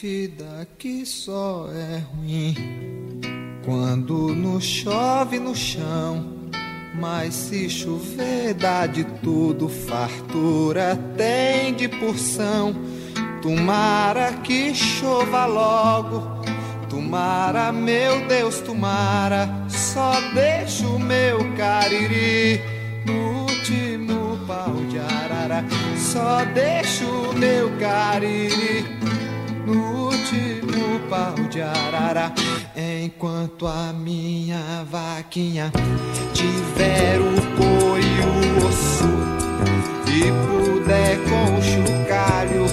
vida que só é ruim quando nos chove no chão. Mas se chover, dá de tudo, fartura tem de porção. Tomara que chova logo, tomara, meu Deus, tomara. Só deixa o meu cariri no último pau de arara. Só deixa o meu cariri no último pau de arara. Enquanto a minha vaquinha tiver o couro e o osso e puder com o chocalho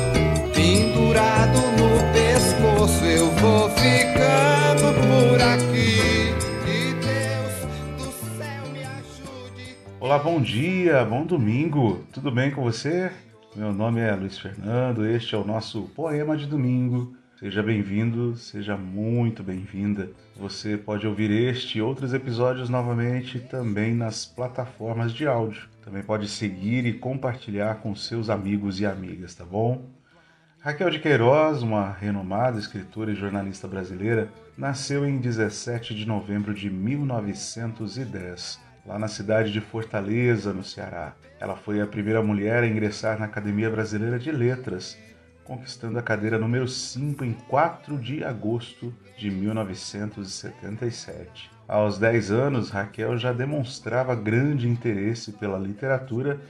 pendurado no pescoço, eu vou ficando por aqui. Que Deus do céu me ajude. Olá, bom dia, bom domingo. Tudo bem com você? Meu nome é Luiz Fernando, este é o nosso poema de domingo. Seja bem-vindo, seja muito bem-vinda. Você pode ouvir este e outros episódios novamente também nas plataformas de áudio. Também pode seguir e compartilhar com seus amigos e amigas, tá bom? Raquel de Queiroz, uma renomada escritora e jornalista brasileira, nasceu em 17 de novembro de 1910, lá na cidade de Fortaleza, no Ceará. Ela foi a primeira mulher a ingressar na Academia Brasileira de Letras conquistando a cadeira número 5 em 4 de agosto de 1977. Aos 10 anos, Raquel já demonstrava grande interesse pela literatura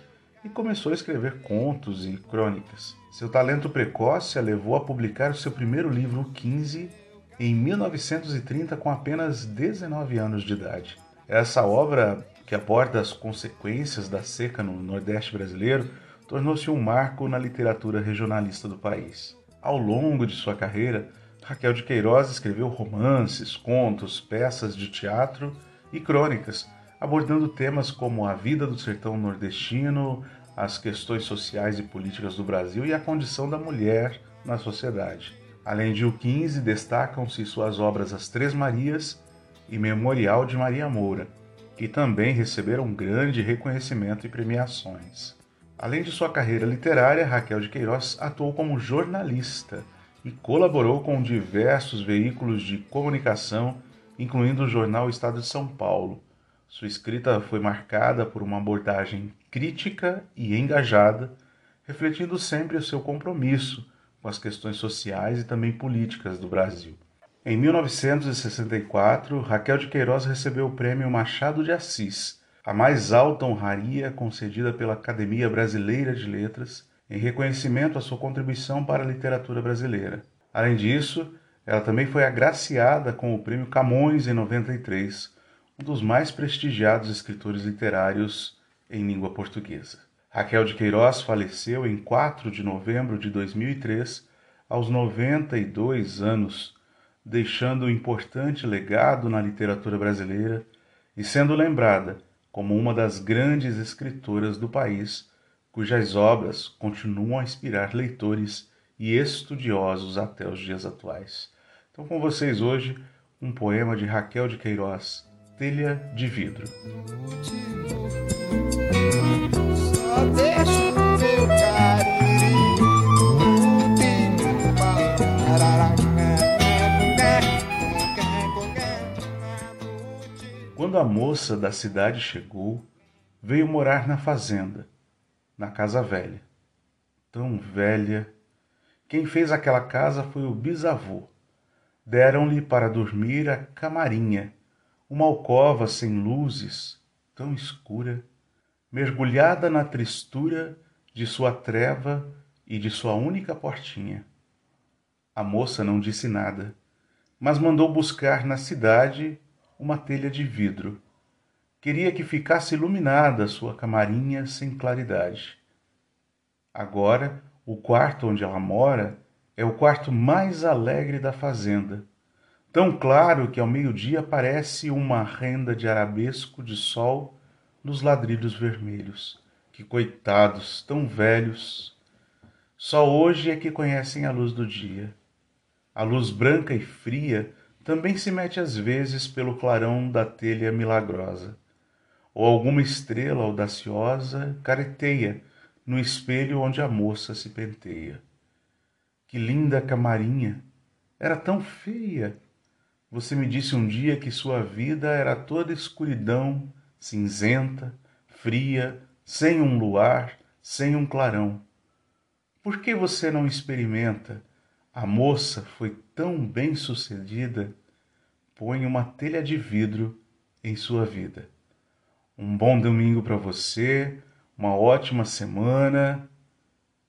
e começou a escrever contos e crônicas. Seu talento precoce a levou a publicar o seu primeiro livro, 15, em 1930, com apenas 19 anos de idade. Essa obra, que aborda as consequências da seca no Nordeste brasileiro, tornou-se um marco na literatura regionalista do país. Ao longo de sua carreira, Raquel de Queiroz escreveu romances, contos, peças de teatro e crônicas, abordando temas como a vida do sertão nordestino, as questões sociais e políticas do Brasil e a condição da mulher na sociedade. Além de O 15, destacam-se suas obras As Três Marias e Memorial de Maria Moura, que também receberam grande reconhecimento e premiações. Além de sua carreira literária, Raquel de Queiroz atuou como jornalista e colaborou com diversos veículos de comunicação, incluindo o jornal Estado de São Paulo. Sua escrita foi marcada por uma abordagem crítica e engajada, refletindo sempre o seu compromisso com as questões sociais e também políticas do Brasil. Em 1964, Raquel de Queiroz recebeu o prêmio Machado de Assis a mais alta honraria concedida pela Academia Brasileira de Letras em reconhecimento à sua contribuição para a literatura brasileira. Além disso, ela também foi agraciada com o Prêmio Camões em 93, um dos mais prestigiados escritores literários em língua portuguesa. Raquel de Queiroz faleceu em 4 de novembro de 2003, aos 92 anos, deixando um importante legado na literatura brasileira e sendo lembrada como uma das grandes escritoras do país, cujas obras continuam a inspirar leitores e estudiosos até os dias atuais. Então, com vocês hoje, um poema de Raquel de Queiroz, Telha de Vidro. Quando a moça da cidade chegou, veio morar na fazenda, na casa velha. Tão velha. Quem fez aquela casa foi o bisavô. Deram-lhe para dormir a camarinha, uma alcova sem luzes, tão escura, mergulhada na tristura de sua treva e de sua única portinha. A moça não disse nada, mas mandou buscar na cidade uma telha de vidro. Queria que ficasse iluminada sua camarinha sem claridade. Agora, o quarto onde ela mora é o quarto mais alegre da fazenda, tão claro que ao meio-dia parece uma renda de arabesco de sol nos ladrilhos vermelhos. Que coitados, tão velhos! Só hoje é que conhecem a luz do dia. A luz branca e fria também se mete às vezes pelo clarão da telha milagrosa, ou alguma estrela audaciosa careteia no espelho onde a moça se penteia. Que linda camarinha! era tão feia. Você me disse um dia que sua vida era toda escuridão, cinzenta, fria, sem um luar, sem um clarão. Por que você não experimenta? A moça foi tão bem sucedida. Põe uma telha de vidro em sua vida. Um bom domingo para você, uma ótima semana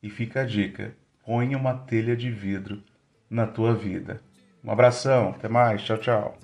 e fica a dica: põe uma telha de vidro na tua vida. Um abração, até mais, tchau, tchau.